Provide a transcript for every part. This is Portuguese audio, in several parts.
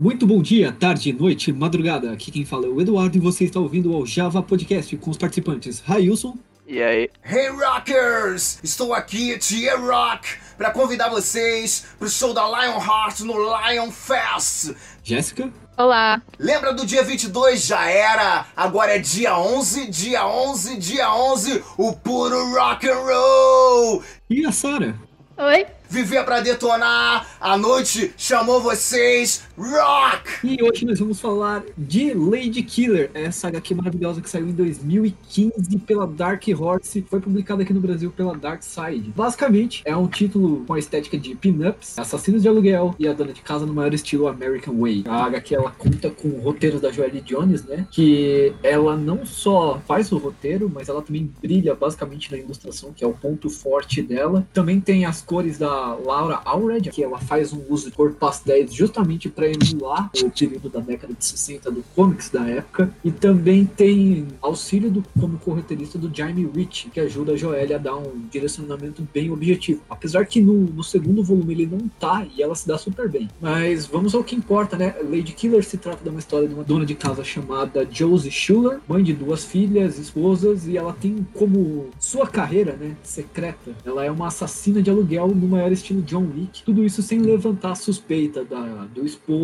Muito bom dia, tarde, noite, madrugada. Aqui quem fala é o Eduardo e você está ouvindo o Java Podcast com os participantes Railson. E aí? Hey Rockers! Estou aqui, Tia Rock, para convidar vocês para o show da Lionheart no Lion Fest. Jéssica. Olá. Lembra do dia 22? Já era. Agora é dia 11, dia 11, dia 11, o puro rock and roll. E a Sara? Oi. Vivia para detonar, a noite chamou vocês, rock! E hoje nós vamos falar de Lady Killer, essa HQ maravilhosa que saiu em 2015 pela Dark Horse, foi publicada aqui no Brasil pela Dark Side. Basicamente, é um título com a estética de pin-ups, assassinos de aluguel e a dona de casa no maior estilo American Way. A HQ ela conta com roteiros da Joelle Jones, né? Que ela não só faz o roteiro, mas ela também brilha basicamente na ilustração, que é o ponto forte dela. Também tem as cores da Laura Allred, que ela faz um uso de cor pastéis justamente para emular o período da década de 60 do comics da época. E também tem auxílio do, como corretorista do Jaime Rich, que ajuda a Joelle a dar um direcionamento bem objetivo. Apesar que no, no segundo volume ele não tá e ela se dá super bem. Mas vamos ao que importa, né? Lady Killer se trata de uma história de uma dona de casa chamada Josie Schuller, mãe de duas filhas, esposas, e ela tem como sua carreira, né, secreta. Ela é uma assassina de aluguel no maior estilo John Wick, tudo isso sem levantar suspeita da, do esposo,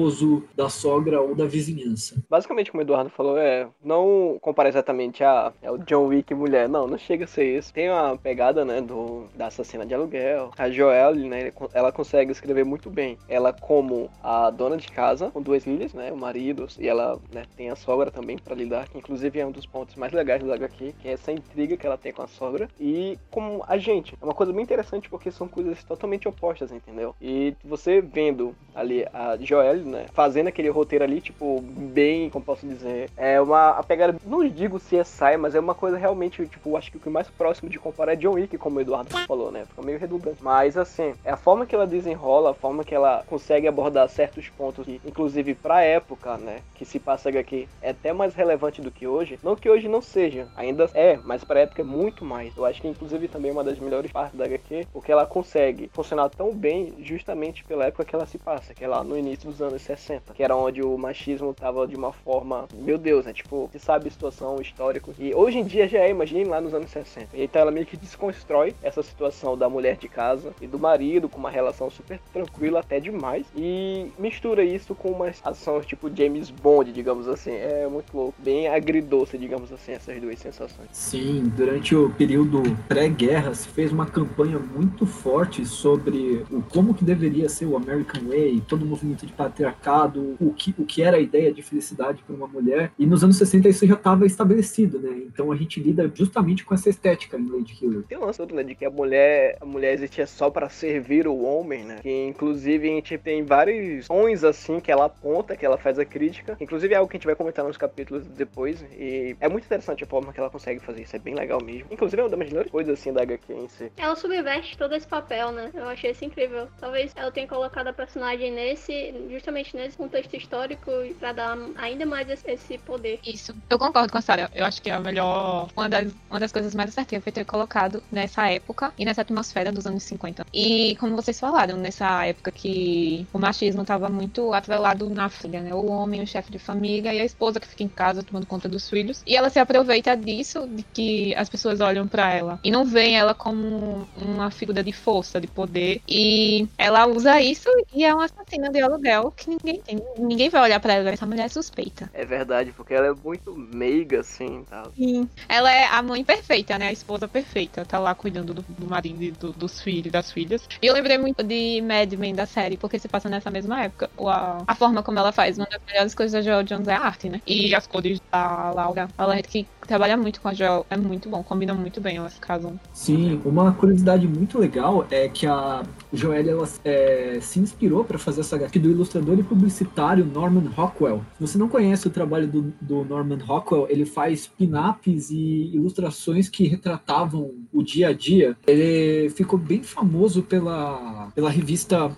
da sogra ou da vizinhança. Basicamente, como o Eduardo falou, é não comparar exatamente a é o John Wick mulher, não, não chega a ser isso. Tem uma pegada, né, do da assassina de aluguel. A Joelle, né, ela consegue escrever muito bem. Ela como a dona de casa com duas filhas, né, o marido e ela, né, tem a sogra também para lidar, que inclusive é um dos pontos mais legais do HQ, que é essa intriga que ela tem com a sogra e como a gente. É uma coisa bem interessante porque são coisas totalmente opostas, entendeu? E você vendo ali a Joelle, né, fazendo aquele roteiro ali, tipo, bem, como posso dizer, é uma a pegada, não digo CSI, mas é uma coisa realmente, tipo, acho que o que mais próximo de comparar é John Wick, como o Eduardo falou, né? Fica meio redundante. Mas assim, é a forma que ela desenrola, a forma que ela consegue abordar certos pontos, que, inclusive pra época, né, que se passa aqui, é até mais relevante do que hoje. Não que hoje não seja, ainda é, mas pra época é muito mais. Eu acho que inclusive também é uma das melhores partes da HQ, porque ela consegue funcionar tão bem justamente pela época que ela se passa, que é lá no início dos anos 60, que era onde o machismo tava de uma forma, meu Deus, né? Tipo, você sabe a situação histórica. E hoje em dia já é, imagine lá nos anos 60. Então ela meio que desconstrói essa situação da mulher de casa e do marido com uma relação super tranquila até demais e mistura isso com umas ações tipo James Bond, digamos assim. É muito louco, bem agridoce, digamos assim, essas duas sensações. Sim, durante o período pré-guerra se fez uma campanha muito forte sobre o como que deveria ser o American Way, todo o movimento de patriarcado, o que, o que era a ideia de felicidade para uma mulher. E nos anos 60 isso já estava estabelecido, né? Então a gente lida justamente com essa estética em Lady Killer. Tem um lance todo, né, de que a mulher, a mulher existia só para servir o homem, né? Que inclusive a gente tem vários tons assim que ela aponta, que ela faz a crítica. Inclusive é algo que a gente vai comentar nos capítulos depois. E é muito interessante a forma que ela consegue fazer isso, é bem legal mesmo. Inclusive é uma das melhores coisas assim da HQ em si. Ela subverte todo esse papel, né? Eu achei isso incrível. Talvez ela tenha colocado a personagem nesse, justamente nesse contexto histórico para dar ainda mais esse poder. Isso. Eu concordo com a Sarah. Eu acho que a melhor, uma das, uma das coisas mais assertivas foi ter colocado nessa época e nessa atmosfera dos anos 50. E como vocês falaram, nessa época que o machismo estava muito atrelado na filha, né? O homem, o chefe de família e a esposa que fica em casa tomando conta dos filhos. E ela se aproveita disso, de que as pessoas olham para ela e não veem ela como uma figura de força, de poder. E ela usa isso e é uma assassina de aluguel que ninguém tem. Ninguém vai olhar para ela, essa mulher é suspeita. É verdade, porque ela é muito meiga, assim, tal. Sim. Ela é a mãe perfeita, né? A esposa perfeita. Tá lá cuidando do, do marido e do, dos filhos, das filhas. E eu lembrei muito de Mad Men da série, porque se passa nessa mesma época. A, a forma como ela faz, uma das melhores coisas da Joel Jones é a arte, né? E as cores da Laura. Ela que trabalha muito com a Joel, é muito bom, combina muito bem, elas casam. Sim, uma curiosidade muito legal é que a Joelle ela, é, se inspirou para fazer essa HQ do ilustrador e publicitário Norman Rockwell. Se você não conhece o trabalho do, do Norman Rockwell, ele faz pin-ups e ilustrações que retratavam o dia a dia. Ele ficou bem famoso pela, pela revista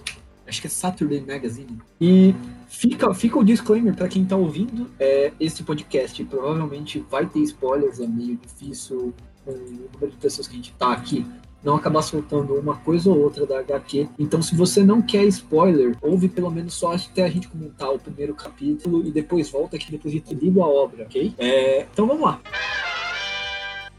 acho que é Saturday Magazine. E fica, fica o disclaimer para quem está ouvindo é, esse podcast. Provavelmente vai ter spoilers, é meio difícil com o número de pessoas que a gente está aqui não acabar soltando uma coisa ou outra da HQ. Então, se você não quer spoiler, ouve pelo menos só até a gente comentar o primeiro capítulo e depois volta aqui depois de ter lido a obra, ok? É, então vamos lá.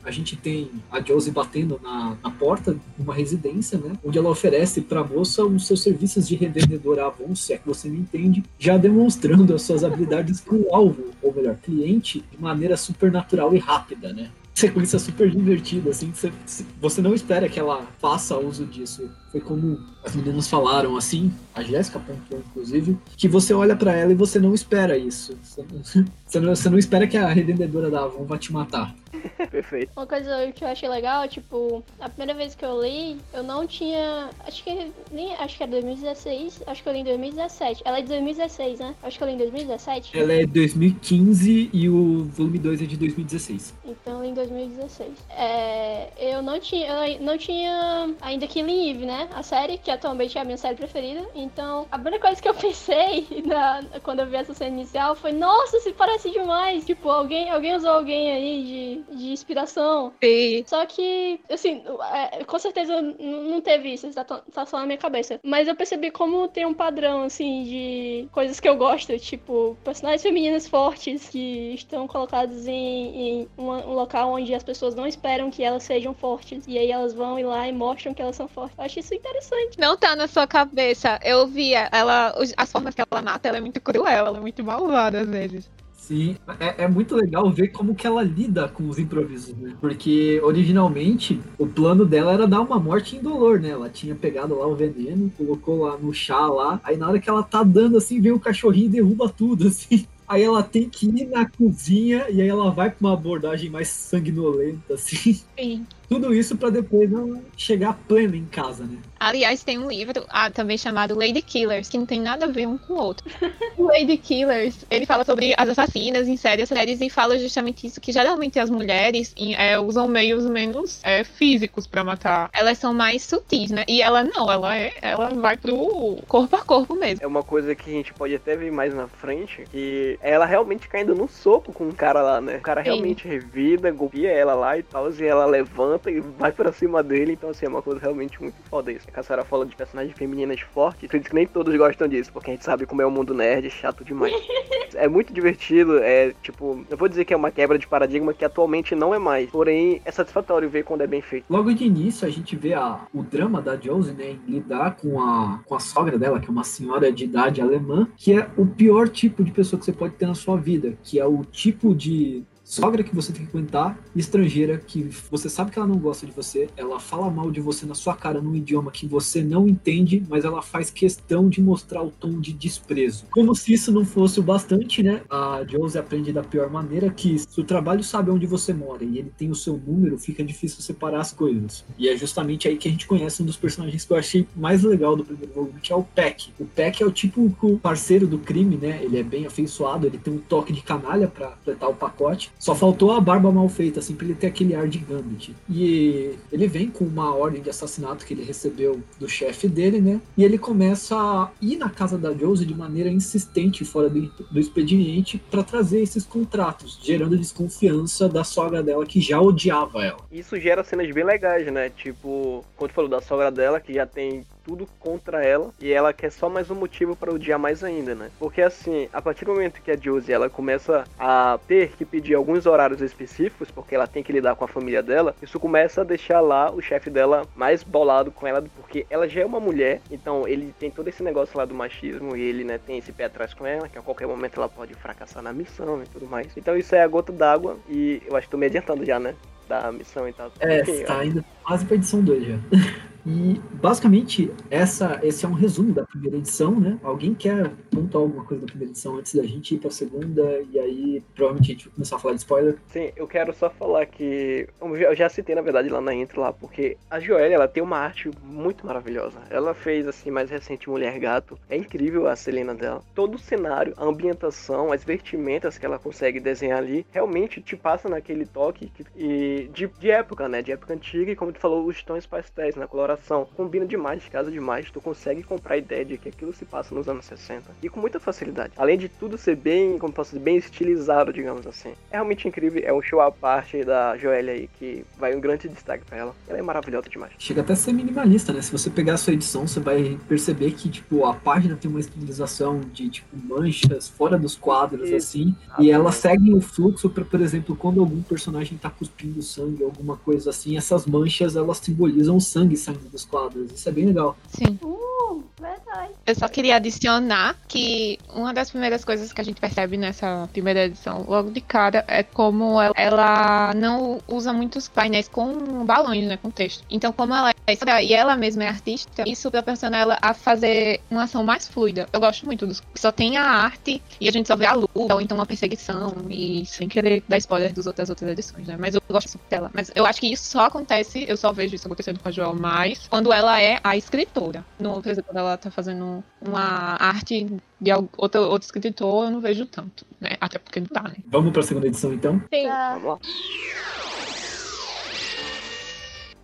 A gente tem a Josie batendo na, na porta de uma residência, né? Onde ela oferece para a moça os seus serviços de revendedora Avon, se é que você me entende, já demonstrando as suas habilidades com o alvo, ou melhor, cliente, de maneira supernatural e rápida, né? sequência super divertida, assim, você, você não espera que ela faça uso disso. Foi como as meninas falaram, assim, a Jéssica pontuou, inclusive, que você olha para ela e você não espera isso. Você não, você não espera que a revendedora da Avon vá te matar. Perfeito. Uma coisa que eu achei legal, tipo, a primeira vez que eu li, eu não tinha. Acho que nem. Acho que é 2016. Acho que eu li em 2017. Ela é de 2016, né? Acho que eu li em 2017. Ela é 2015 e o volume 2 é de 2016. Então eu li em 2016. É, eu não tinha. Eu não tinha ainda Killing Eve, né? A série, que atualmente é a minha série preferida. Então, a primeira coisa que eu pensei na, quando eu vi essa cena inicial foi, nossa, se parece demais. Tipo, alguém, alguém usou alguém aí de, de inspiração. Sim. Só que, assim, é, com certeza não teve isso, tá, tá só na minha cabeça. Mas eu percebi como tem um padrão, assim, de coisas que eu gosto. Tipo, personagens femininas fortes que estão colocados em, em uma, um local onde as pessoas não esperam que elas sejam fortes. E aí elas vão ir lá e mostram que elas são fortes. Eu acho isso interessante. Não tá na sua cabeça. Eu via ela, as formas que ela mata, ela é muito cruel, ela é muito malvada às vezes. Sim, é, é, muito legal ver como que ela lida com os improvisos, né? Porque originalmente o plano dela era dar uma morte indolor, né? Ela tinha pegado lá o veneno, colocou lá no chá lá, aí na hora que ela tá dando assim, vem o cachorrinho e derruba tudo, assim. Aí ela tem que ir na cozinha e aí ela vai pra uma abordagem mais sanguinolenta, assim. Sim. Tudo isso para depois ela chegar plena em casa, né? Aliás, tem um livro ah, também chamado Lady Killers, que não tem nada a ver um com o outro. o Lady Killers, ele fala sobre as assassinas em séries, séries e fala justamente isso, que geralmente as mulheres é, usam meios menos é, físicos para matar. Elas são mais sutis, né? E ela não, ela é, ela vai pro corpo a corpo mesmo. É uma coisa que a gente pode até ver mais na frente, que ela realmente caindo no soco com o cara lá, né? O cara Sim. realmente revida, golpeia ela lá e tal, e ela levanta e vai pra cima dele, então assim, é uma coisa realmente muito foda isso. A Cassara fala de personagens femininas fortes, acredito que nem todos gostam disso, porque a gente sabe como é o mundo nerd, é chato demais. é muito divertido, é tipo, eu vou dizer que é uma quebra de paradigma que atualmente não é mais, porém é satisfatório ver quando é bem feito. Logo de início a gente vê a, o drama da Josie, né, em lidar com a, com a sogra dela, que é uma senhora de idade alemã, que é o pior tipo de pessoa que você pode ter na sua vida, que é o tipo de sogra que você tem que aguentar, estrangeira que você sabe que ela não gosta de você, ela fala mal de você na sua cara num idioma que você não entende, mas ela faz questão de mostrar o tom de desprezo. Como se isso não fosse o bastante, né? A Josie aprende da pior maneira que se o trabalho sabe onde você mora e ele tem o seu número, fica difícil separar as coisas. E é justamente aí que a gente conhece um dos personagens que eu achei mais legal do primeiro volume, que é o Peck. O Peck é o tipo parceiro do crime, né? Ele é bem afeiçoado, ele tem um toque de canalha para completar o pacote. Só faltou a barba mal feita, assim, pra ele ter aquele ar de Gambit. E ele vem com uma ordem de assassinato que ele recebeu do chefe dele, né? E ele começa a ir na casa da Josie de maneira insistente fora do, do expediente para trazer esses contratos, gerando desconfiança da sogra dela que já odiava ela. Isso gera cenas bem legais, né? Tipo, quando falou da sogra dela, que já tem tudo contra ela e ela quer só mais um motivo para odiar mais ainda, né? Porque assim, a partir do momento que a Josie ela começa a ter que pedir alguns horários específicos, porque ela tem que lidar com a família dela, isso começa a deixar lá o chefe dela mais bolado com ela, porque ela já é uma mulher, então ele tem todo esse negócio lá do machismo e ele, né, tem esse pé atrás com ela, que a qualquer momento ela pode fracassar na missão e tudo mais. Então isso é a gota d'água e eu acho que tô me adiantando já, né? Da missão e tal. É, tá indo quase pra edição 2 já. E basicamente essa, esse é um resumo da primeira edição, né? Alguém quer pontuar alguma coisa da primeira edição antes da gente ir pra segunda e aí provavelmente a gente vai começar a falar de spoiler. Sim, eu quero só falar que eu já citei na verdade lá na intro lá, porque a Joelle ela tem uma arte muito maravilhosa. Ela fez assim mais recente Mulher Gato, é incrível a Selena dela. Todo o cenário, a ambientação, as vestimentas que ela consegue desenhar ali, realmente te passa naquele toque que, e de, de época, né? De época antiga e como tu falou, os tons pastéis na coloração coloração. Combina demais, casa demais. Tu consegue comprar a ideia de que aquilo se passa nos anos 60. E com muita facilidade. Além de tudo ser bem, como posso dizer, bem estilizado, digamos assim. É realmente incrível. É um show à parte da Joelle aí, que vai um grande destaque pra ela. Ela é maravilhosa demais. Chega até a ser minimalista, né? Se você pegar a sua edição, você vai perceber que, tipo, a página tem uma estilização de, tipo, manchas fora dos quadros, assim. E elas seguem o fluxo pra, por exemplo, quando algum personagem tá cuspindo sangue, alguma coisa assim, essas manchas, elas simbolizam o sangue saindo dos quadros. Isso é bem legal. Sim. Uh, verdade. Eu só queria adicionar que uma das primeiras coisas que a gente percebe nessa primeira edição, logo de cara, é como ela, não usa muitos painéis com balões, né, com texto. Então, como ela é e ela mesma é artista, isso proporciona ela a fazer uma ação mais fluida. Eu gosto muito dos só tem a arte e a gente só vê a luta, ou então uma perseguição, e sem querer dar spoiler das outras, outras edições, né? Mas eu gosto dela. Mas eu acho que isso só acontece, eu só vejo isso acontecendo com a Joel mais quando ela é a escritora. No, por exemplo, ela tá fazendo uma arte de outro, outro escritor, eu não vejo tanto, né? Até porque não dá, né? Vamos pra segunda edição, então? Sim. Vamos lá.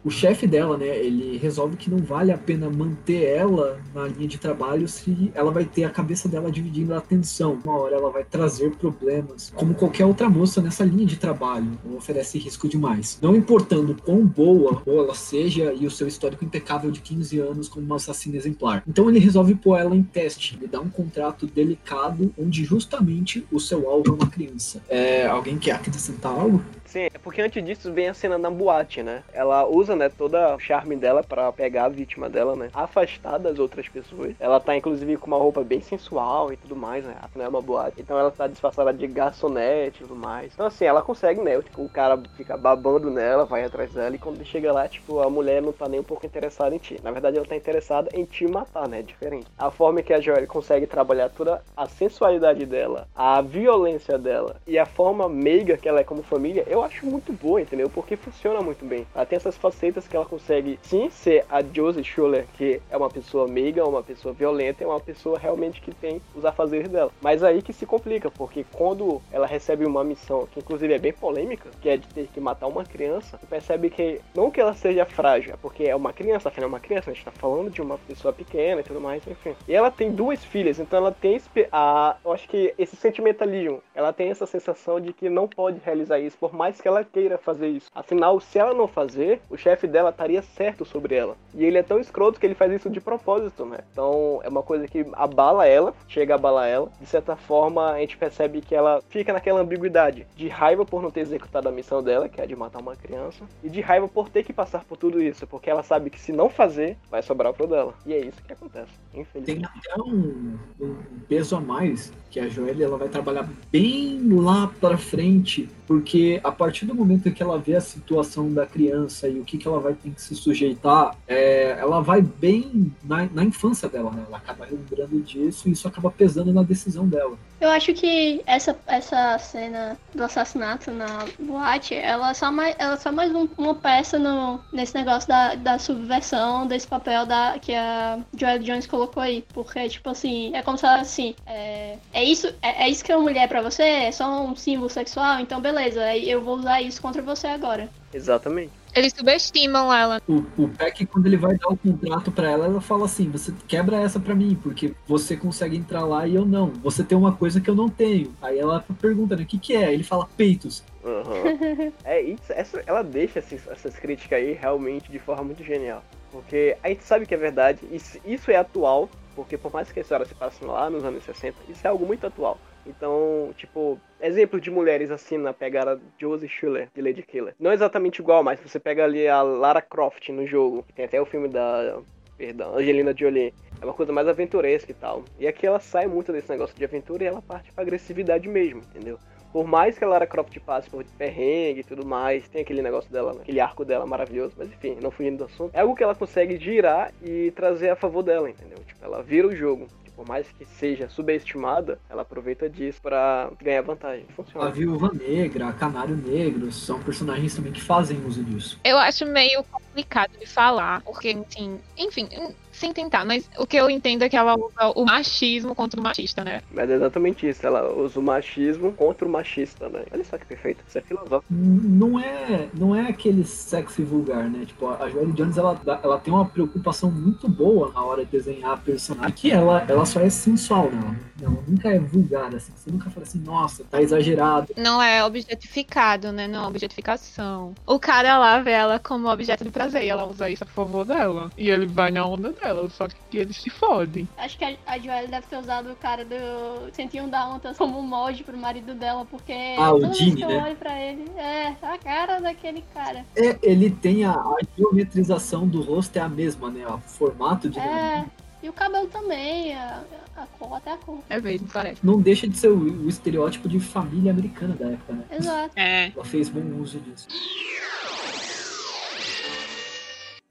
O chefe dela, né, ele resolve que não vale a pena manter ela na linha de trabalho se ela vai ter a cabeça dela dividindo a atenção. Uma hora ela vai trazer problemas, como qualquer outra moça nessa linha de trabalho, não oferece risco demais. Não importando quão boa ou ela seja e o seu histórico impecável de 15 anos como uma assassina exemplar. Então ele resolve pôr ela em teste, ele dá um contrato delicado onde justamente o seu alvo é uma criança. É, alguém quer acrescentar algo? É porque antes disso vem a cena na boate, né? Ela usa, né, todo o charme dela pra pegar a vítima dela, né? Afastar das outras pessoas. Ela tá, inclusive, com uma roupa bem sensual e tudo mais, né? Afinal é uma boate. Então ela tá disfarçada de garçonete e tudo mais. Então, assim, ela consegue, né? Tipo, o cara fica babando nela, vai atrás dela. E quando chega lá, tipo, a mulher não tá nem um pouco interessada em ti. Na verdade, ela tá interessada em te matar, né? Diferente. A forma que a Joelle consegue trabalhar toda a sensualidade dela, a violência dela e a forma meiga que ela é como família, eu acho muito boa, entendeu? Porque funciona muito bem. Ela tem essas facetas que ela consegue, sim, ser a Josie Schuller, que é uma pessoa meiga, uma pessoa violenta, é uma pessoa realmente que tem os afazeres dela. Mas aí que se complica, porque quando ela recebe uma missão, que inclusive é bem polêmica, que é de ter que matar uma criança, você percebe que, não que ela seja frágil, é porque é uma criança, afinal é uma criança, a gente tá falando de uma pessoa pequena e tudo mais, enfim. E ela tem duas filhas, então ela tem a, eu acho que esse sentimentalismo, ela tem essa sensação de que não pode realizar isso, por mais que ela queira fazer isso. Afinal, se ela não fazer, o chefe dela estaria certo sobre ela. E ele é tão escroto que ele faz isso de propósito, né? Então é uma coisa que abala ela, chega a abalar ela. De certa forma, a gente percebe que ela fica naquela ambiguidade de raiva por não ter executado a missão dela, que é de matar uma criança, e de raiva por ter que passar por tudo isso, porque ela sabe que se não fazer, vai sobrar pro dela. E é isso que acontece, infelizmente. Tem até um, um peso a mais que a Joelle ela vai trabalhar bem lá pra frente, porque a partir do momento que ela vê a situação da criança e o que, que ela vai ter que se sujeitar, é, ela vai bem na, na infância dela, né? Ela acaba lembrando disso e isso acaba pesando na decisão dela. Eu acho que essa, essa cena do assassinato na boate, ela é só mais, ela é só mais um- uma peça no, nesse negócio da, da subversão desse papel da, que a Joelle Jones colocou aí. Porque, tipo assim, é como se ela assim, é, é isso, é, é isso que é uma mulher pra você? É só um símbolo sexual? Então beleza, aí eu vou usar isso contra você agora. Exatamente. Eles subestimam ela. O, o Peck, quando ele vai dar o contrato pra ela, ela fala assim: você quebra essa pra mim, porque você consegue entrar lá e eu não. Você tem uma coisa que eu não tenho. Aí ela pergunta, né? O que, que é? Ele fala peitos. Aham. é isso, essa, ela deixa essas críticas aí realmente de forma muito genial. Porque a gente sabe que é verdade, isso, isso é atual, porque por mais que a história se passe lá nos anos 60, isso é algo muito atual. Então, tipo, exemplo de mulheres assim na pegada Josie Schuller de Lady Killer. Não exatamente igual, mas você pega ali a Lara Croft no jogo, que tem até o filme da, perdão, Angelina Jolie. É uma coisa mais aventuresca e tal. E aqui ela sai muito desse negócio de aventura e ela parte pra agressividade mesmo, entendeu? Por mais que a Lara Croft passe por perrengue e tudo mais, tem aquele negócio dela, né? aquele arco dela maravilhoso, mas enfim, não fugindo do assunto. É algo que ela consegue girar e trazer a favor dela, entendeu? Tipo, ela vira o jogo. Por mais que seja subestimada, ela aproveita disso pra ganhar vantagem. A Funciona. Viúva Negra, a Canário Negro, são personagens também que fazem uso disso. Eu acho meio complicado de falar, porque, assim, enfim, Sem tentar, mas o que eu entendo é que ela usa o machismo contra o machista, né? Mas é exatamente isso, ela usa o machismo contra o machista, né? Olha só que perfeito, isso é filosófico. Não é, não é aquele sexy vulgar, né? Tipo, a Joelle Jones, ela, ela tem uma preocupação muito boa na hora de desenhar a personagem, que ela, ela só é sensual, né? Ela nunca é vulgar, assim. Você nunca fala assim, nossa, tá exagerado. Não é objetificado, né? Não é objetificação. O cara lá vê ela como objeto de prazer e ela usa isso a favor dela. E ele vai na onda dela, só que eles se fodem. Acho que a, a Joelle deve ter usado o cara do 101 Dálmatas como molde pro marido dela, porque Ah, o que eu né? olho pra ele, é a cara daquele cara. É, ele tem a, a geometrização do rosto é a mesma, né? O formato de. É, e o cabelo também, a, a cor, até a cor. É mesmo, parece. Não deixa de ser o, o estereótipo de família americana da época, né? Exato. É. Ela fez bom uso disso.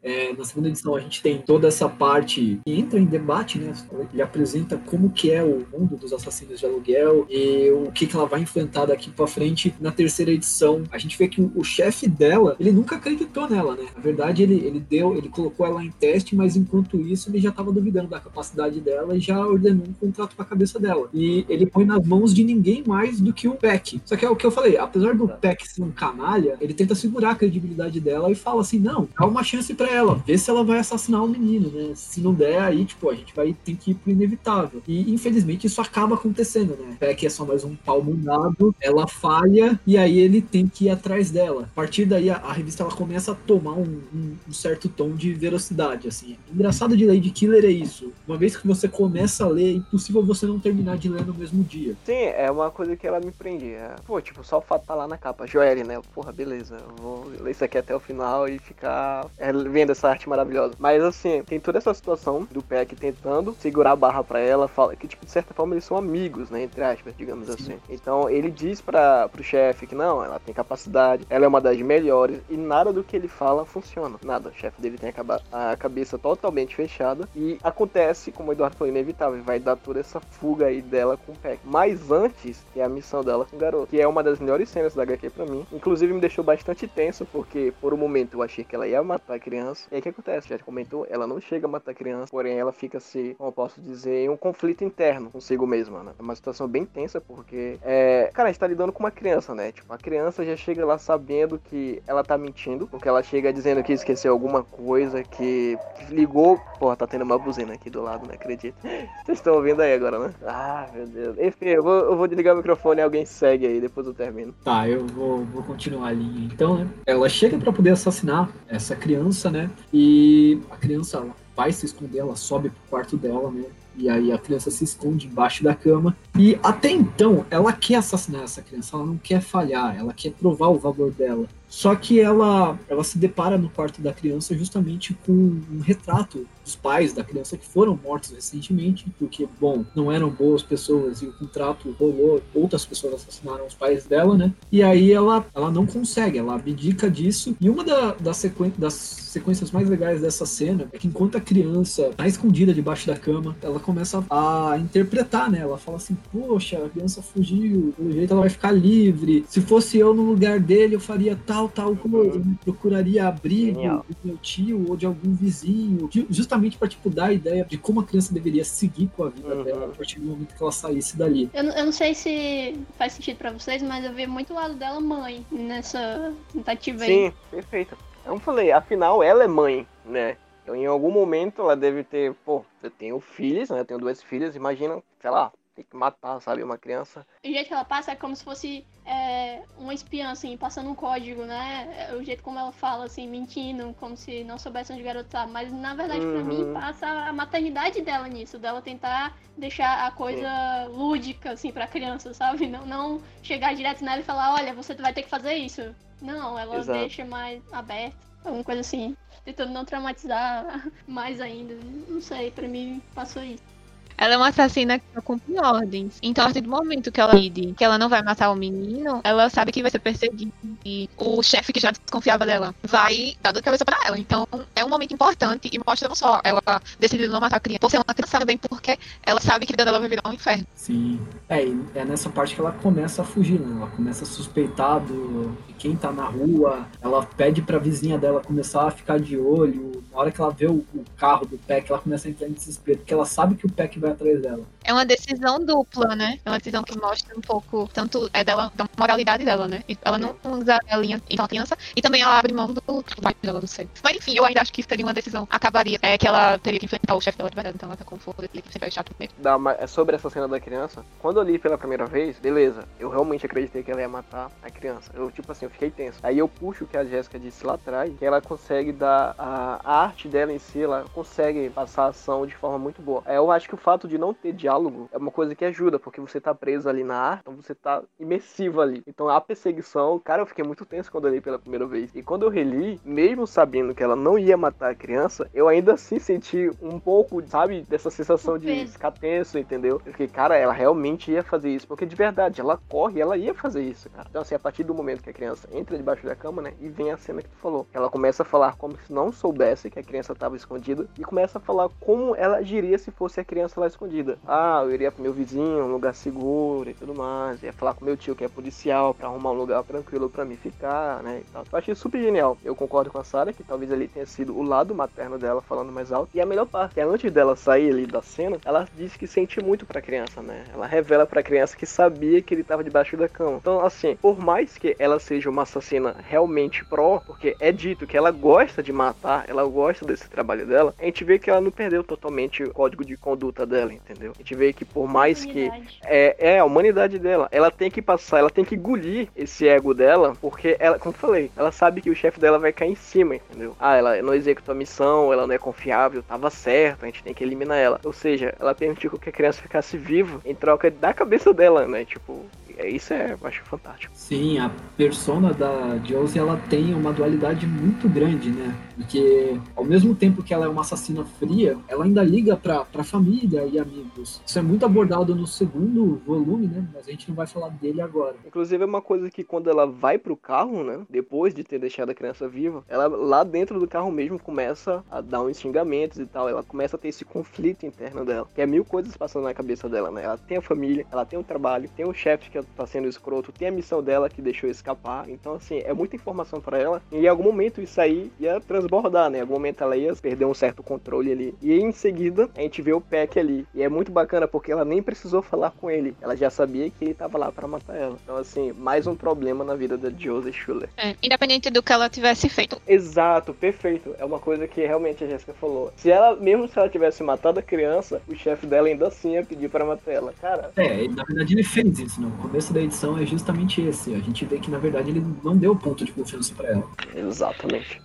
É, na segunda edição a gente tem toda essa parte que entra em debate, né? Ele apresenta como que é o mundo dos assassinos de aluguel e o que, que ela vai enfrentar daqui pra frente. Na terceira edição, a gente vê que o, o chefe dela, ele nunca acreditou nela, né? Na verdade, ele, ele deu, ele colocou ela em teste, mas enquanto isso ele já tava duvidando da capacidade dela e já ordenou um contrato pra cabeça dela. E ele põe nas mãos de ninguém mais do que o Peck. Só que é o que eu falei, apesar do Peck ser um canalha, ele tenta segurar a credibilidade dela e fala assim: não, dá uma chance pra ela, vê se ela vai assassinar o menino, né? Se não der, aí, tipo, a gente vai ter que ir pro inevitável. E infelizmente isso acaba acontecendo, né? Peck é só mais um pau mandado, ela falha e aí ele tem que ir atrás dela. A partir daí a, a revista ela começa a tomar um, um- um certo tom de velocidade, assim. Engraçado de Lady Killer é isso. Uma vez que você começa a ler, é impossível você não terminar de ler no mesmo dia. Sim, é uma coisa que ela me prendia. Pô, tipo, só o fato tá lá na capa. Joelle, né? Porra, beleza. Eu vou ler isso aqui até o final e ficar é, vendo essa arte maravilhosa. Mas assim, tem toda essa situação do Peck tentando segurar a barra pra ela, fala que, tipo, de certa forma eles são amigos, né? Entre aspas, digamos assim. Então ele diz para pro chefe que não, ela tem capacidade, ela é uma das melhores, e nada do que ele fala funciona. Nada. O chefe dele tem a, a cabeça totalmente fechada. E acontece, como o Eduardo falou, inevitável. Vai dar toda essa fuga aí dela com o Peck. Mas antes, que é a missão dela com o garoto. Que é uma das melhores cenas da HQ pra mim. Inclusive me deixou bastante tenso, porque por um momento eu achei que ela ia matar a criança. E aí o que acontece? Já comentou, ela não chega a matar a criança, porém ela fica se, como eu posso dizer, em um conflito interno consigo mesma, né? É uma situação bem tensa, porque, é, cara, a gente tá lidando com uma criança, né? Tipo, a criança já chega lá sabendo que ela tá mentindo, porque ela chega dizendo que esqueceu alguma coisa, que ligou. Porra, tá tendo uma buzina aqui do lado, né? Acredito. Vocês estão ouvindo aí agora, né? Ah, meu Deus. Enfim, eu vou, eu vou desligar o microfone e alguém segue aí, depois eu termino. Tá, eu vou, vou continuar a linha. Então, né? Ela chega pra poder assassinar essa criança, né? E a criança ela vai se esconder, ela sobe pro quarto dela, né? E aí a criança se esconde embaixo da cama. E até então, ela quer assassinar essa criança, ela não quer falhar, ela quer provar o valor dela. Só que ela, ela se depara no quarto da criança justamente com um retrato dos pais da criança que foram mortos recentemente, porque, bom, não eram boas pessoas e o contrato rolou, outras pessoas assassinaram os pais dela, né? E aí ela, ela não consegue, ela abdica disso. E uma da, das, sequen das sequências mais legais dessa cena é que enquanto a criança tá escondida debaixo da cama, ela começa a interpretar, né? Ela fala assim, poxa, a criança fugiu, pelo jeito ela vai ficar livre. Se fosse eu no lugar dele, eu faria tal, tal coisa. Eu procuraria abrigo Genial. do meu tio ou de algum vizinho. ju- Justamente pra, tipo, dar a ideia de como a criança deveria seguir com a vida Uhum. dela a partir do momento que ela saísse dali. Eu, não- eu não sei se faz sentido pra vocês, mas eu vi muito o lado dela mãe nessa tentativa aí. Sim, perfeito. Como eu falei, afinal ela é mãe, né? Então em algum momento ela deve ter, pô, eu tenho filhos, né? Eu tenho duas filhas, imagina, sei lá, tem que matar, sabe, uma criança. O jeito que ela passa é como se fosse é, uma espiã, assim, passando um código, né? É O jeito como ela fala, assim, mentindo, como se não soubesse onde o garoto tá. Mas, na verdade, pra Uhum. mim, passa a maternidade dela nisso. Dela tentar deixar a coisa lúdica, assim, pra criança, sabe? Não, não chegar direto nela e falar, olha, você vai ter que fazer isso. Não, ela Exato. deixa mais aberto. Alguma coisa assim. Tentando não traumatizar mais ainda. Não sei, pra mim, passou isso. Ela é uma assassina que só cumpre ordens. Então, a partir do momento que ela decide que ela não vai matar o menino, ela sabe que vai ser perseguida. E o chefe que já desconfiava dela vai dar dor de cabeça pra ela. Então, é um momento importante e mostra não só ela decidindo não matar a criança, por ser uma criança também porque ela sabe que a vida dela vai virar um inferno. Sim. É, e é nessa parte que ela começa a fugir, né? Ela começa a suspeitar do, de quem tá na rua. Ela pede pra vizinha dela começar a ficar de olho Na hora que ela vê o, o carro do Peck, ela começa a entrar em desespero, porque ela sabe que o Peck vai atrás dela. É uma decisão dupla, né? É uma decisão que mostra um pouco, tanto é dela, da moralidade dela, né? Ela não usa a linha então criança, e também ela abre mão do pai dela, do sexo. Mas enfim, eu ainda acho que seria uma decisão. Acabaria, é que ela teria que enfrentar o chefe dela de verdade, então ela tá com foda, ele sempre é chato mesmo. Dá uma- é sobre essa cena da criança. Quando eu li pela primeira vez, beleza, eu realmente acreditei que ela ia matar a criança. Eu, tipo assim, eu fiquei tenso. Aí eu puxo o que a Jéssica disse lá atrás, que ela consegue dar a, a arte dela em si, ela consegue passar a ação de forma muito boa. É, eu acho que o fato de não ter diálogo é uma coisa que ajuda, porque você tá preso ali na arte, então você tá imersivo ali. Então a perseguição, cara, eu fiquei muito tenso quando eu li pela primeira vez. E quando eu reli, mesmo sabendo que ela não ia matar a criança, eu ainda assim senti um pouco, sabe, dessa sensação de ficar tenso, entendeu? Eu fiquei, cara, ela realmente ia fazer isso. Porque de verdade, ela corre, ela ia fazer isso, cara. Então, assim, a partir do momento que a criança entra debaixo da cama, né? E vem a cena que tu falou. Ela começa a falar como se não soubesse que a criança estava escondida. E começa a falar como ela agiria se fosse a criança lá escondida. Ah, eu iria pro meu vizinho, um lugar seguro e tudo mais. Ia falar com meu tio que é policial pra arrumar um lugar tranquilo pra mim ficar, né? E tal. Eu achei super genial. Eu concordo com a Sarah que talvez ali tenha sido o lado materno dela falando mais alto. E a melhor parte é antes dela sair ali da cena, ela disse que sente muito pra criança, né? Ela revela pra criança que sabia que ele tava debaixo da cama. Então, assim, por mais que ela seja uma assassina realmente pró, porque é dito que ela gosta de matar, ela gosta desse trabalho dela, a gente vê que ela não perdeu totalmente o código de conduta dela, entendeu? A gente vê que por mais que é, é a humanidade dela. Ela tem que passar, ela tem que engolir esse ego dela, porque ela, como eu falei, ela sabe que o chefe dela vai cair em cima, entendeu? Ah, ela não executou a missão, ela não é confiável, tava certo, a gente tem que eliminar ela. Ou seja, ela permitiu que a criança ficasse viva em troca da cabeça dela, né? Tipo, isso é, eu acho fantástico. Sim, a persona da Josie ela tem uma dualidade muito grande, né? Porque ao mesmo tempo que ela é uma assassina fria, ela ainda liga pra, pra família e amigos. Isso é muito abordado no segundo volume, né? Mas a gente não vai falar dele agora. Inclusive é uma coisa que quando ela vai pro carro, né? Depois de ter deixado a criança viva, ela lá dentro do carro mesmo começa a dar uns xingamentos e tal. Ela começa a ter esse conflito interno dela. Que é mil coisas passando na cabeça dela, né? Ela tem a família, ela tem o trabalho, tem o chefe que tá sendo escroto, tem a missão dela que deixou escapar. Então, assim, é muita informação pra ela. E em algum momento isso aí ia transbordar, né? Em algum momento ela ia perder um certo controle ali. E em seguida, a gente vê o Peck ali. E é muito bacana porque ela nem precisou falar com ele. Ela já sabia que ele tava lá pra matar ela. Então, assim, mais um problema na vida da Josie Schuller. É, independente do que ela tivesse feito. Exato, perfeito. É uma coisa que realmente a Jéssica falou. Se ela, mesmo se ela tivesse matado a criança, o chefe dela ainda assim ia pedir pra matar ela. Cara, É, na verdade ele fez isso, né? Começo da edição é justamente esse. A gente vê que na verdade ele não deu ponto de confiança pra ela. exatamente.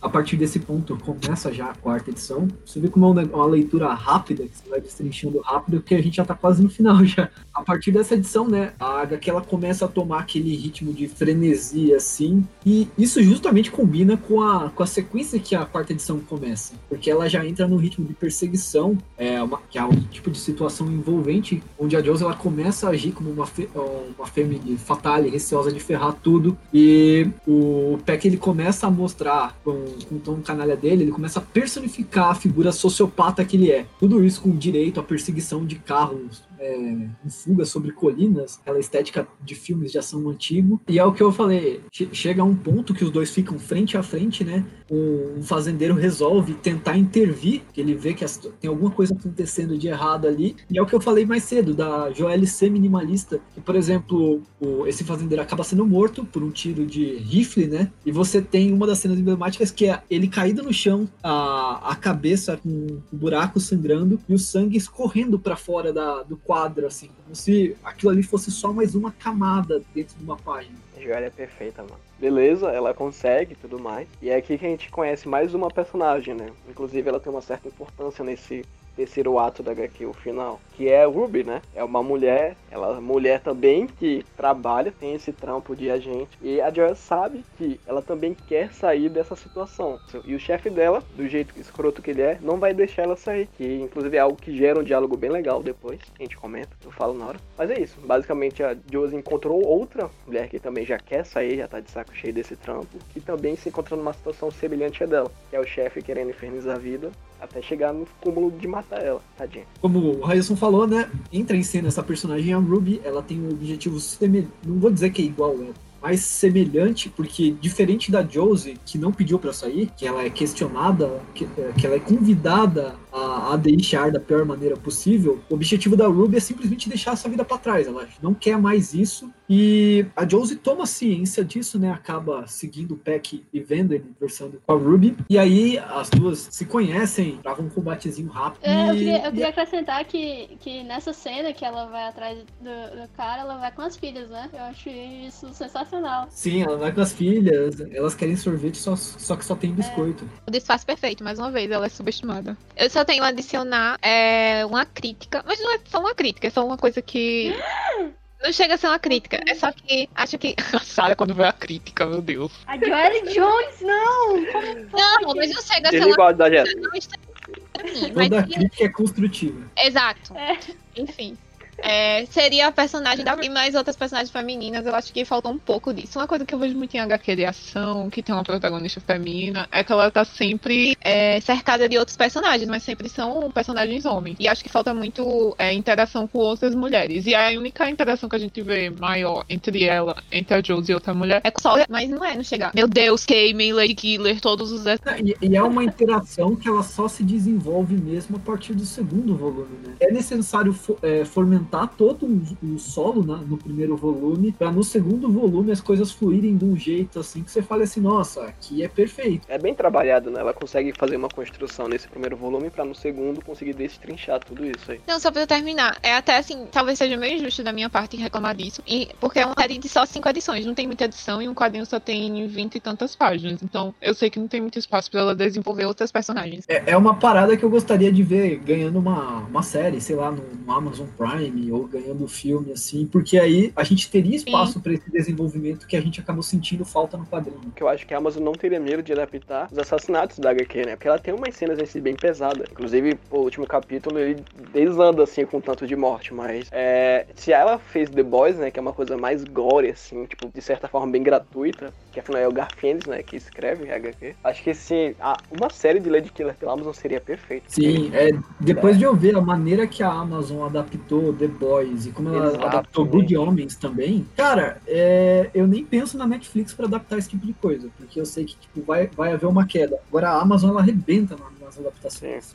A partir desse ponto começa já a quarta edição. Você vê como é um ne- uma leitura rápida, que você vai destrinchando rápido, porque a gente já tá quase no final já. A partir dessa edição, né, a HQ ela começa a tomar aquele ritmo de frenesi, assim, e isso justamente combina com a, com a sequência que a quarta edição começa, porque ela já entra no ritmo de perseguição, é uma, que é um tipo de situação envolvente, onde a Josie ela começa a agir como uma, fe, uma fêmea fatale, receosa de ferrar tudo, e o Peck ele começa a mostrar com, com o tom canalha dele, ele começa a personificar a figura sociopata que ele é. Tudo isso com direito à perseguição de carros é, em fuga sobre colinas, aquela estética de filmes de ação antigo. E é o que eu falei, che- chega a um ponto que os dois ficam frente a frente, né? Um fazendeiro resolve tentar intervir, que ele vê que tem alguma coisa acontecendo de errado ali. E é o que eu falei mais cedo, da ser minimalista, que, por exemplo, o- esse fazendeiro acaba sendo morto por um tiro de rifle, né? E você tem uma das cenas emblemáticas que é ele caído no chão, a, a cabeça com um buraco sangrando e o sangue escorrendo pra fora da, do quadro, assim, como se aquilo ali fosse só mais uma camada dentro de uma página. A Joelha é perfeita, mano. Beleza, ela consegue tudo mais. E é aqui que a gente conhece mais uma personagem, né? Inclusive ela tem uma certa importância nesse terceiro ato da HQ, o final, que é a Ruby, né? É uma mulher, ela é mulher também que trabalha, tem esse trampo de agente. E a Joy sabe que ela também quer sair dessa situação. E o chefe dela, do jeito escroto que ele é, não vai deixar ela sair. Que inclusive é algo que gera um diálogo bem legal depois. A gente comenta, eu falo na hora. Mas é isso. Basicamente a Josie encontrou outra mulher que também já quer sair, já tá de saco cheio desse trampo, que também se encontra numa situação semelhante à dela, que é o chefe querendo infernizar a vida até chegar no cúmulo de matar ela, tadinha. Como o Railson falou, né? Entra em cena essa personagem, a Ruby, ela tem um objetivo semelhante. Não vou dizer que é igual, é mais semelhante, porque diferente da Josie, que não pediu para sair, que ela é questionada, que, é, que ela é convidada a, a deixar da pior maneira possível, o objetivo da Ruby é simplesmente deixar essa vida para trás. Ela não quer mais isso. E a Josie toma ciência disso, né? Acaba seguindo o Peck e vendo ele conversando com a Ruby. E aí as duas se conhecem, travam um combatezinho rápido. É, eu, e- queria, eu e queria acrescentar que, que nessa cena que ela vai atrás do, do cara, ela vai com as filhas, né? Eu acho isso sensacional. Sim, ela vai com as filhas, elas querem sorvete, só, só que só tem biscoito. O disfarce perfeito, mais uma vez, ela é subestimada. Eu só tenho a adicionar é, uma crítica, mas não é só uma crítica, é só uma coisa que. Não chega a ser uma crítica, é só que acho que. A Sarah, quando vê a crítica, meu Deus. A Joelle Jones, não! Não, mas não chega a ser Ele uma gosta da Jéssica. não está mim, mas Toda que- crítica é construtiva. Exato. É. Enfim. É, seria a personagem da e mais outras personagens femininas, eu acho que falta um pouco disso. Uma coisa que eu vejo muito em HQ de ação, que tem uma protagonista feminina, é que ela tá sempre é, cercada de outros personagens, mas sempre são personagens homens. E acho que falta muito é, interação com outras mulheres. E a única interação que a gente vê maior entre ela, entre a Josie e outra mulher, é com Sol, mas não é, não chega. Meu Deus, Cayman, Lady Killer, todos os E, e é uma interação que ela só se desenvolve mesmo a partir do segundo volume, né? É necessário fo- é, fomentar todo o um, solo né, no primeiro volume, para no segundo volume as coisas fluírem de um jeito assim que você fale assim, nossa, aqui é perfeito. É bem trabalhado, né? Ela consegue fazer uma construção nesse primeiro volume pra no segundo conseguir destrinchar tudo isso aí. Não, só pra eu terminar. É até assim, talvez seja meio injusto da minha parte reclamar disso. E, porque é uma série de só cinco edições, não tem muita edição e um quadrinho só tem vinte e tantas páginas. Então, eu sei que não tem muito espaço pra ela desenvolver outras personagens. É, é uma parada que eu gostaria de ver ganhando uma, uma série, sei lá, no, no Amazon Prime ou ganhando filme, assim, porque aí a gente teria espaço para esse desenvolvimento que a gente acabou sentindo falta no quadrinho. Que eu acho que a Amazon não teria medo de adaptar os assassinatos da HQ, né? Porque ela tem umas cenas assim bem pesadas. Inclusive, o último capítulo ele desanda assim com tanto de morte, mas é, se ela fez The Boys, né, que é uma coisa mais gore assim, tipo, de certa forma bem gratuita, que afinal é o Garfiennes, né, que escreve a HQ. Acho que sim, a- uma série de Lady Killer pela Amazon seria perfeita. Sim, é, depois de eu ver a maneira que a Amazon adaptou The Boys e como ela Exato, adaptou né? Good Homens também, cara, é, eu nem penso na Netflix para adaptar esse tipo de coisa, porque eu sei que tipo, vai, vai haver uma queda. Agora a Amazon ela arrebenta na- nas adaptações.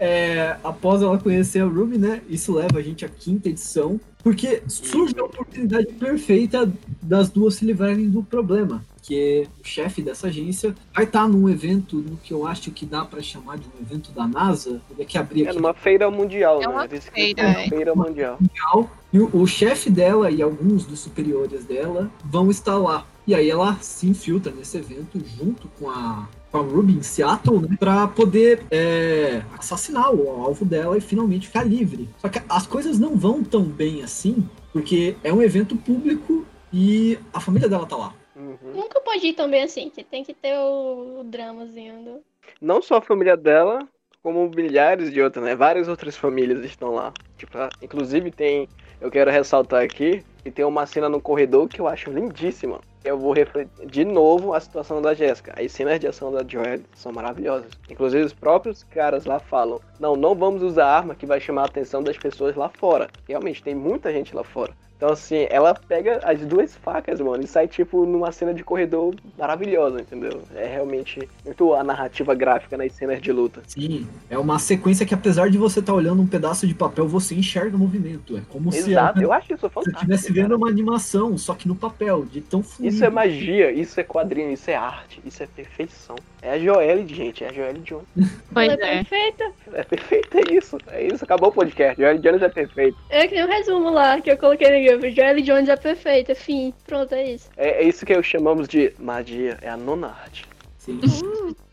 É, após ela conhecer a Ruby, né? Isso leva a gente à quinta edição, porque surge a oportunidade perfeita das duas se livrarem do problema. Que o chefe dessa agência vai estar num evento, no que eu acho que dá para chamar de um evento da NASA. Vou que abrir É aqui numa feira mundial, É né? uma Eles- feira, é uma é. feira mundial. mundial, e o, o chefe dela e alguns dos superiores dela vão estar lá. E aí ela se infiltra nesse evento junto com a, com a Ruby em Seattle, né, pra poder é, assassinar o alvo dela e finalmente ficar livre. Só que as coisas não vão tão bem assim, porque é um evento público e a família dela tá lá. Uhum. Nunca pode ir tão bem assim, que tem que ter o, o dramazinho do. Não só a família dela, como milhares de outras, né? Várias outras famílias estão lá. Tipo, a- inclusive tem. Eu quero ressaltar aqui que tem uma cena no corredor que eu acho lindíssima. Eu vou refletir de novo a situação da Jéssica. As cenas de ação da Joel são maravilhosas. Inclusive os próprios caras lá falam: não, não vamos usar arma que vai chamar a atenção das pessoas lá fora. Realmente, tem muita gente lá fora. Então, assim, ela pega as duas facas, mano, e sai, tipo, numa cena de corredor maravilhosa, entendeu? É realmente muito a narrativa gráfica nas cenas de luta. Sim, é uma sequência que apesar de você estar olhando um pedaço de papel, você enxerga o movimento. É como se Exato, eu acho isso fantástico. estivesse cara. vendo uma animação, só que no papel, de tão fluido. Isso é magia, isso é quadrinho, isso é arte, isso é perfeição. É a Joelle, gente, é a Joelle Jones. Pois Ela é. perfeita. É perfeito, é isso, é isso, acabou o podcast. Joelle Jones é perfeito. É que nem um resumo lá que eu coloquei no livro. Joelle Jones é perfeita, fim. Pronto, é isso. É, é isso que chamamos de magia, é a nona arte. Sim.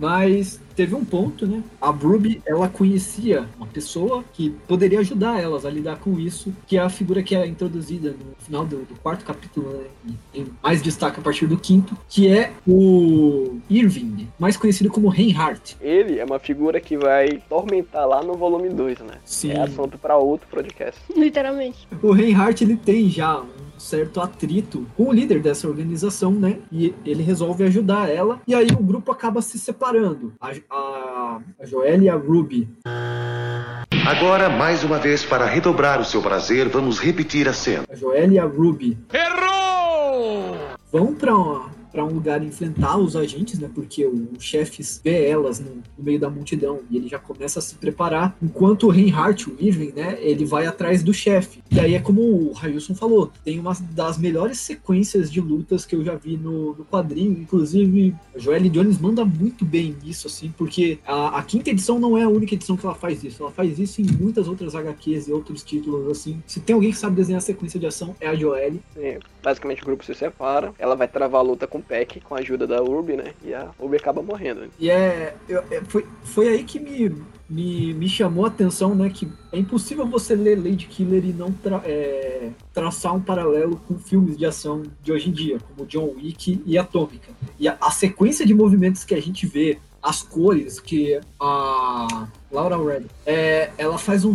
Mas teve um ponto, né? A Ruby, ela conhecia uma pessoa que poderia ajudar elas a lidar com isso, que é a figura que é introduzida no final do, do quarto capítulo, né? E tem mais destaque a partir do quinto, que é o Irving, mais conhecido como Reinhardt. Ele é uma figura que vai tormentar lá no volume 2, né? Sim. É assunto pra outro podcast. Literalmente. O Reinhardt ele tem já um certo atrito com o líder dessa organização, né? E ele resolve ajudar ela. E aí o grupo acaba se separando. A, a, a Joelle e a Ruby Agora, mais uma vez, para redobrar o seu prazer, vamos repetir a cena. A Joelle e a Ruby. Errou! Vão pra uma para um lugar enfrentar os agentes, né? Porque o, o chefe vê elas no, no, meio da multidão e ele já começa a se preparar. Enquanto o Reinhardt, o Irving, né? Ele vai atrás do chefe. E aí é como o Railson falou, tem uma das melhores sequências de lutas que eu já vi no, no quadrinho. Inclusive, a Joelle Jones manda muito bem nisso, assim, porque a, a, quinta edição não é a única edição que ela faz isso. Ela faz isso em muitas outras HQs e outros títulos, assim. Se tem alguém que sabe desenhar sequência de ação, é a Joelle. Sim, basicamente o grupo se separa, ela vai travar a luta com o Peck com a ajuda da Urbi, né? E a Urbi acaba morrendo. Né? E é, eu, é, foi, foi aí que me, me, me chamou a atenção, né? Que é impossível você ler Lady Killer e não tra é, traçar um paralelo com filmes de ação de hoje em dia, como John Wick e Atômica. E a, a sequência de movimentos que a gente vê, as cores que a Laura Red, é, ela faz um,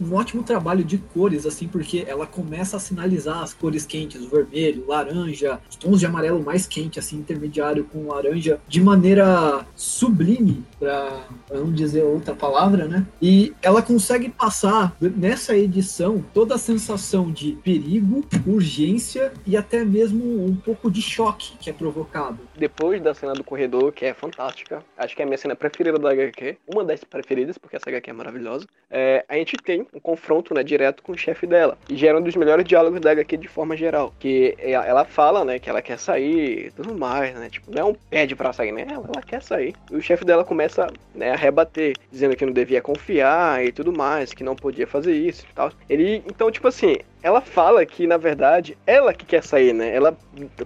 um, ótimo trabalho de cores, assim, porque ela começa a sinalizar as cores quentes, o vermelho, laranja, os tons de amarelo mais quente, assim, intermediário com laranja, de maneira sublime, para não dizer outra palavra, né? E ela consegue passar nessa edição toda a sensação de perigo, urgência e até mesmo um pouco de choque que é provocado. Depois da cena do corredor, que é fantástica, acho que é a minha cena preferida da HQ, uma das preferidas preferidas, porque essa HQ é maravilhosa, é, a gente tem um confronto né, direto com o chefe dela. E gera um dos melhores diálogos da HQ de forma geral. Que ela fala, né, que ela quer sair e tudo mais, né? Tipo, não é um pede pra sair, né? Ela, ela quer sair. E o chefe dela começa né, a rebater, dizendo que não devia confiar e tudo mais, que não podia fazer isso e tal. Ele, então, tipo assim, ela fala que, na verdade, ela que quer sair, né? Ela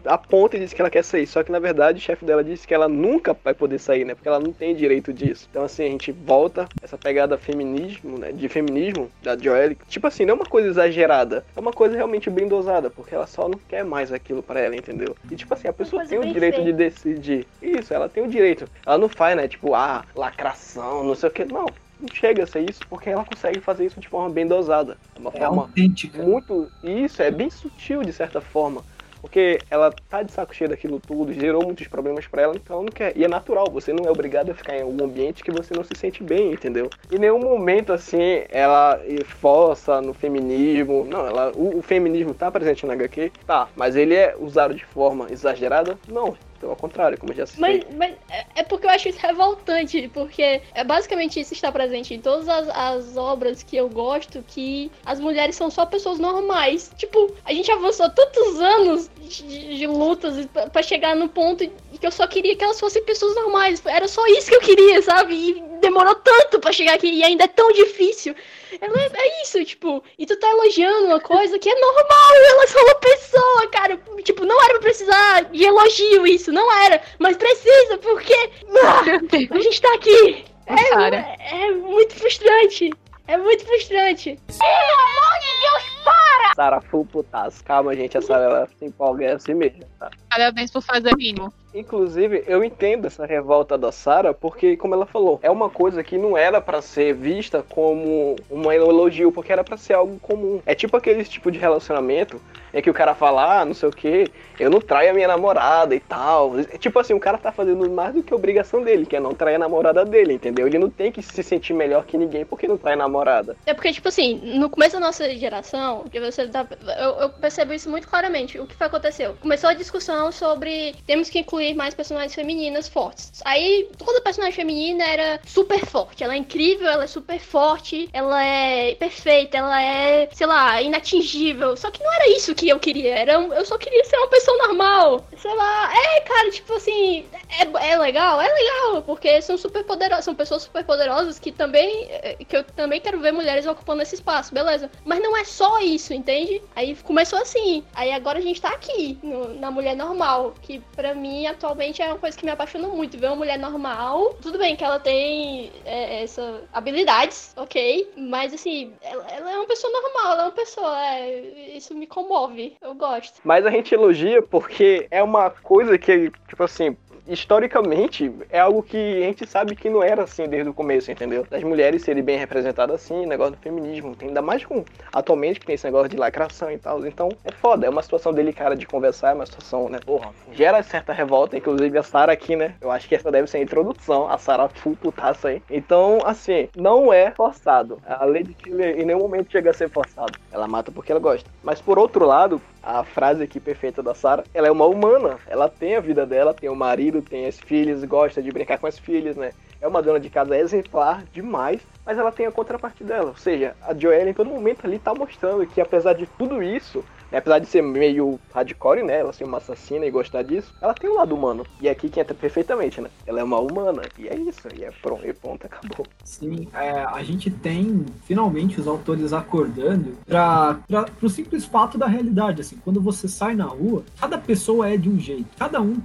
aponta e diz que ela quer sair. Só que, na verdade, o chefe dela disse que ela nunca vai poder sair, né? Porque ela não tem direito disso. Então, assim, a gente volta essa pegada feminismo, né? De feminismo da Joelle. Tipo assim, não é uma coisa exagerada. É uma coisa realmente bem dosada. Porque ela só não quer mais aquilo para ela, entendeu? E, tipo assim, a pessoa tem o direito feita. de decidir. Isso, ela tem o direito. Ela não faz, né? Tipo, ah, lacração, não sei o que. Não não chega a ser isso porque ela consegue fazer isso de forma bem dosada. Uma é forma autêntica. Muito. Isso, é bem sutil de certa forma. Porque ela tá de saco cheio daquilo tudo, gerou muitos problemas para ela, então ela não quer. E é natural, você não é obrigado a ficar em algum ambiente que você não se sente bem, entendeu? Em nenhum momento, assim, ela força no feminismo. Não, ela, o, o feminismo tá presente na HQ, tá, mas ele é usado de forma exagerada? Não ao contrário, como já citei. Mas, mas é, é porque eu acho isso revoltante, porque é basicamente isso está presente em todas as, as obras que eu gosto, que as mulheres são só pessoas normais. Tipo, a gente avançou tantos anos de, de lutas para chegar no ponto que eu só queria que elas fossem pessoas normais. Era só isso que eu queria, sabe? E demorou tanto para chegar aqui e ainda é tão difícil. Ela é, é, isso, tipo, e tu tá elogiando uma coisa que é normal, ela é só uma pessoa, cara. Tipo, não era pra precisar de elogio isso, não era. Mas precisa, porque ah, a gente tá aqui. É, é, é muito frustrante. É muito frustrante. Pelo amor de Deus, para! Sara full putaço. Calma, gente, a Sara ela se empolga é assim mesmo, tá? Parabéns por fazer mínimo. Inclusive, eu entendo essa revolta da Sarah, porque, como ela falou, é uma coisa que não era para ser vista como um elogio, porque era para ser algo comum. É tipo aquele tipo de relacionamento em que o cara fala, ah, não sei o que, eu não traio a minha namorada e tal. É tipo assim, o cara tá fazendo mais do que a obrigação dele, que é não trair a namorada dele, entendeu? Ele não tem que se sentir melhor que ninguém porque não trai namorada. É porque, tipo assim, no começo da nossa geração, você tá, eu, eu percebo isso muito claramente. O que foi aconteceu? Começou a discussão sobre temos que incluir incluir mais personagens femininas fortes. Aí, toda personagem feminina era super forte. Ela é incrível, ela é super forte, ela é perfeita, ela é, sei lá, inatingível. Só que não era isso que eu queria. Era, eu só queria ser uma pessoa normal. Sei lá, é, cara, tipo assim, é, é legal? É legal, porque são super poderosas, são pessoas super poderosas que também, eh, que eu também quero ver mulheres ocupando esse espaço, beleza. Mas não é só isso, entende? Aí começou assim. Aí agora a gente tá aqui, no, na mulher normal, que pra mim atualmente é uma coisa que me apaixona muito. Ver uma mulher normal, tudo bem que ela tem é, essa habilidades, ok? Mas assim, ela, ela, é uma pessoa normal, ela é uma pessoa. É, isso me comove. Eu gosto. Mas a gente elogia porque é uma coisa que, tipo assim, historicamente, é algo que a gente sabe que não era assim desde o começo, entendeu? Das mulheres serem bem representadas assim, negócio do feminismo. Ainda mais com atualmente que tem esse negócio de lacração e tal. Então é foda, é uma situação delicada de conversar, é uma situação, né? Porra, gera certa revolta, inclusive a Sarah aqui, né? Eu acho que essa deve ser a introdução, a Sarah full putaça aí. Então, assim, não é forçado. A Lady Killer em nenhum momento chega a ser forçado. Ela mata porque ela gosta. Mas por outro lado, a frase aqui perfeita da Sarah, ela é uma humana. Ela tem a vida dela, tem o marido, tem as filhas, gosta de brincar com as filhas, né? É uma dona de casa exemplar demais, mas ela tem a contraparte dela. Ou seja, a Joelle em todo momento ali tá mostrando que apesar de tudo isso, apesar de ser meio hardcore, né? Ela ser uma assassina e gostar disso, ela tem um lado humano. E é aqui que entra perfeitamente, né? Ela é uma humana. E é isso. E é pronto, e pronto acabou. Sim, é, a gente tem finalmente os autores acordando para o simples fato da realidade. Assim, quando você sai na rua, cada pessoa é de um jeito. Cada um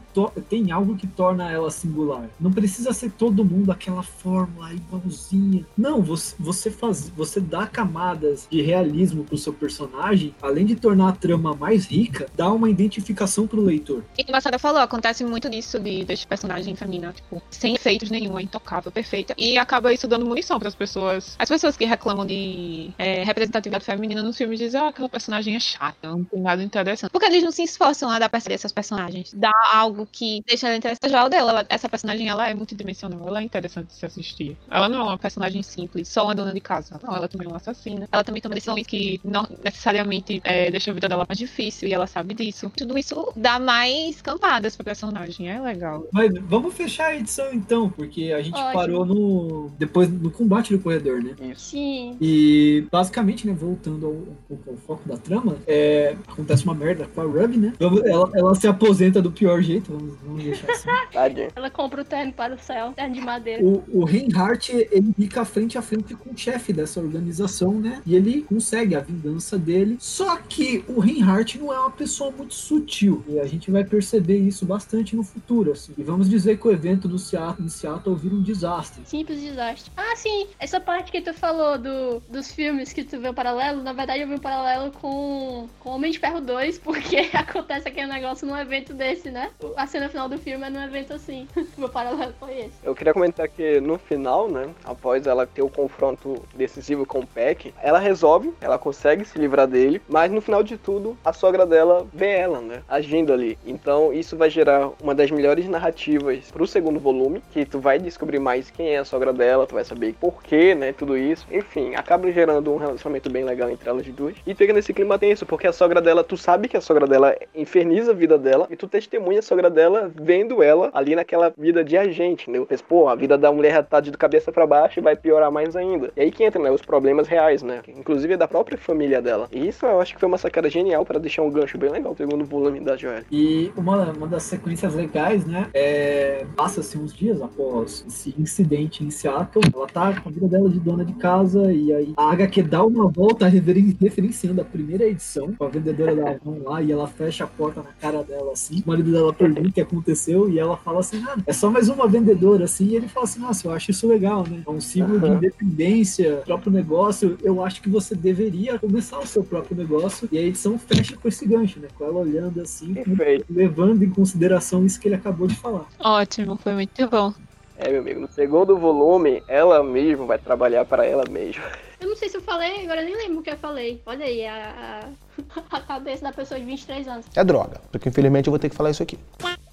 tem algo que torna ela singular. Não precisa ser todo mundo aquela fórmula igualzinha. Não, você, você faz, você dá camadas de realismo pro seu personagem, além de tornar trama mais rica, dá uma identificação pro leitor. E como a Sara falou, acontece muito disso de, desse personagem feminina, tipo, sem efeitos nenhum, é intocável, perfeita. E acaba isso dando munição para as pessoas. As pessoas que reclamam de é, representatividade feminina nos filmes dizem, ah, aquela personagem é chata, não tem nada interessante. Porque eles não se esforçam a dar pra essas personagens. Dá algo que deixa ela interessante. Já o dela, essa personagem, ela é multidimensional, ela é interessante de se assistir. Ela não é uma personagem simples, só uma dona de casa. Não, ela também é uma assassina. Ela também toma decisões que não necessariamente é, deixam a vida dela mais difícil e ela sabe disso. Tudo isso dá mais camadas pra personagem, é legal. Mas vamos fechar a edição então, porque a gente Ótimo. parou no. depois no combate do corredor, né? Isso. Sim. E basicamente, né, voltando ao, pouco ao foco da trama, é, acontece uma merda com a Ruby, né? Ela, ela se aposenta do pior jeito, vamos, vamos deixar assim. Ela compra o terno para o céu, terno de madeira. O, o Reinhardt, ele fica frente a frente com o chefe dessa organização, né? E ele consegue a vingança dele. Só que o Reinhardt não é uma pessoa muito sutil. E a gente vai perceber isso bastante no futuro, assim. E vamos dizer que o evento do Seattle, em Seattle vira um desastre. Simples desastre. Ah, sim. Essa parte que tu falou do, dos filmes que tu vê o paralelo, na verdade eu vi o paralelo com, com Homem de Ferro 2, porque acontece aquele negócio num evento desse, né? A cena final do filme é num evento assim. Meu paralelo foi esse. Eu queria comentar que no final, né, após ela ter o confronto decisivo com o Peck, ela resolve, ela consegue se livrar dele, mas no final de tudo, a sogra dela vê ela, né, agindo ali. Então isso vai gerar uma das melhores narrativas pro segundo volume, que tu vai descobrir mais quem é a sogra dela, tu vai saber por quê, né, tudo isso. Enfim, acaba gerando um relacionamento bem legal entre elas duas. E fica nesse clima tenso, porque a sogra dela, tu sabe que a sogra dela inferniza a vida dela, e tu testemunha a sogra dela vendo ela ali naquela vida de agente, entendeu? Pensa, pô, a vida da mulher tá de cabeça pra baixo e vai piorar mais ainda. E aí que entra, né, os problemas reais, né? Inclusive da própria família dela. E isso eu acho que foi uma sacada genial pra deixar um gancho bem legal, segundo volume da Joelle. E uma, uma das sequências legais, né? É, Passa-se uns dias após esse incidente em Seattle. Ela tá com a vida dela de dona de casa. E aí a HQ dá uma volta referen- referenciando a primeira edição. Com a vendedora da Avon lá. E ela fecha a porta na cara dela assim. O marido dela pergunta o que aconteceu. E ela fala assim: ah, é só mais uma vendedora assim. E ele fala assim: nossa, eu acho isso legal, né? É um símbolo de independência, próprio negócio. Eu acho que você deveria começar o seu próprio negócio. E a edição fecha com esse gancho, né? Com ela olhando assim, Perfeito. levando em consideração isso que ele acabou de falar. Ótimo, foi muito bom. É, meu amigo, no segundo volume, ela mesma vai trabalhar para ela mesma. Eu não sei se eu falei, agora eu nem lembro o que eu falei. Olha aí, a, a, a cabeça da pessoa de 23 anos. É droga, porque infelizmente eu vou ter que falar isso aqui.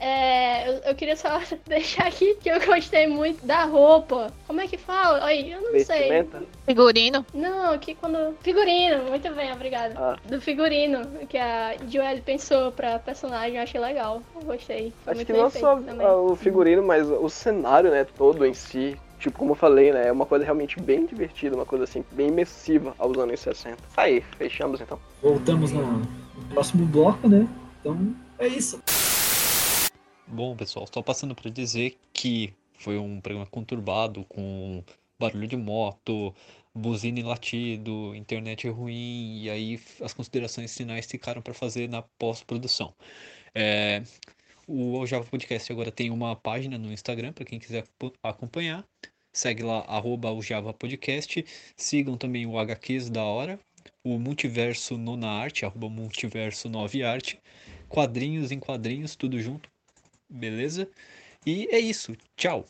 É, eu, eu queria só deixar aqui que eu gostei muito da roupa. Como é que fala? Ai, eu não sei. Figurino. Não, que quando. Figurino, muito bem, obrigada. Ah. Do figurino que a Joelle pensou pra personagem, eu achei legal. Eu gostei. Foi Acho muito que bem não feito só também. o figurino, mas o cenário, né, todo em si. Tipo, como eu falei, né, é uma coisa realmente bem divertida, uma coisa assim, bem imersiva aos anos 60. Tá Aí, fechamos então. Voltamos no próximo bloco, né? Então é isso. Bom, pessoal, só passando para dizer que foi um programa conturbado com barulho de moto, buzina e latido, internet ruim, e aí as considerações finais ficaram para fazer na pós-produção. É, o Aljava Podcast agora tem uma página no Instagram para quem quiser acompanhar. Segue lá, arroba Podcast. Sigam também o HQs da hora, o Multiverso Nona Arte, arroba Multiverso 9 Arte. Quadrinhos em quadrinhos, tudo junto beleza? E é isso. Tchau.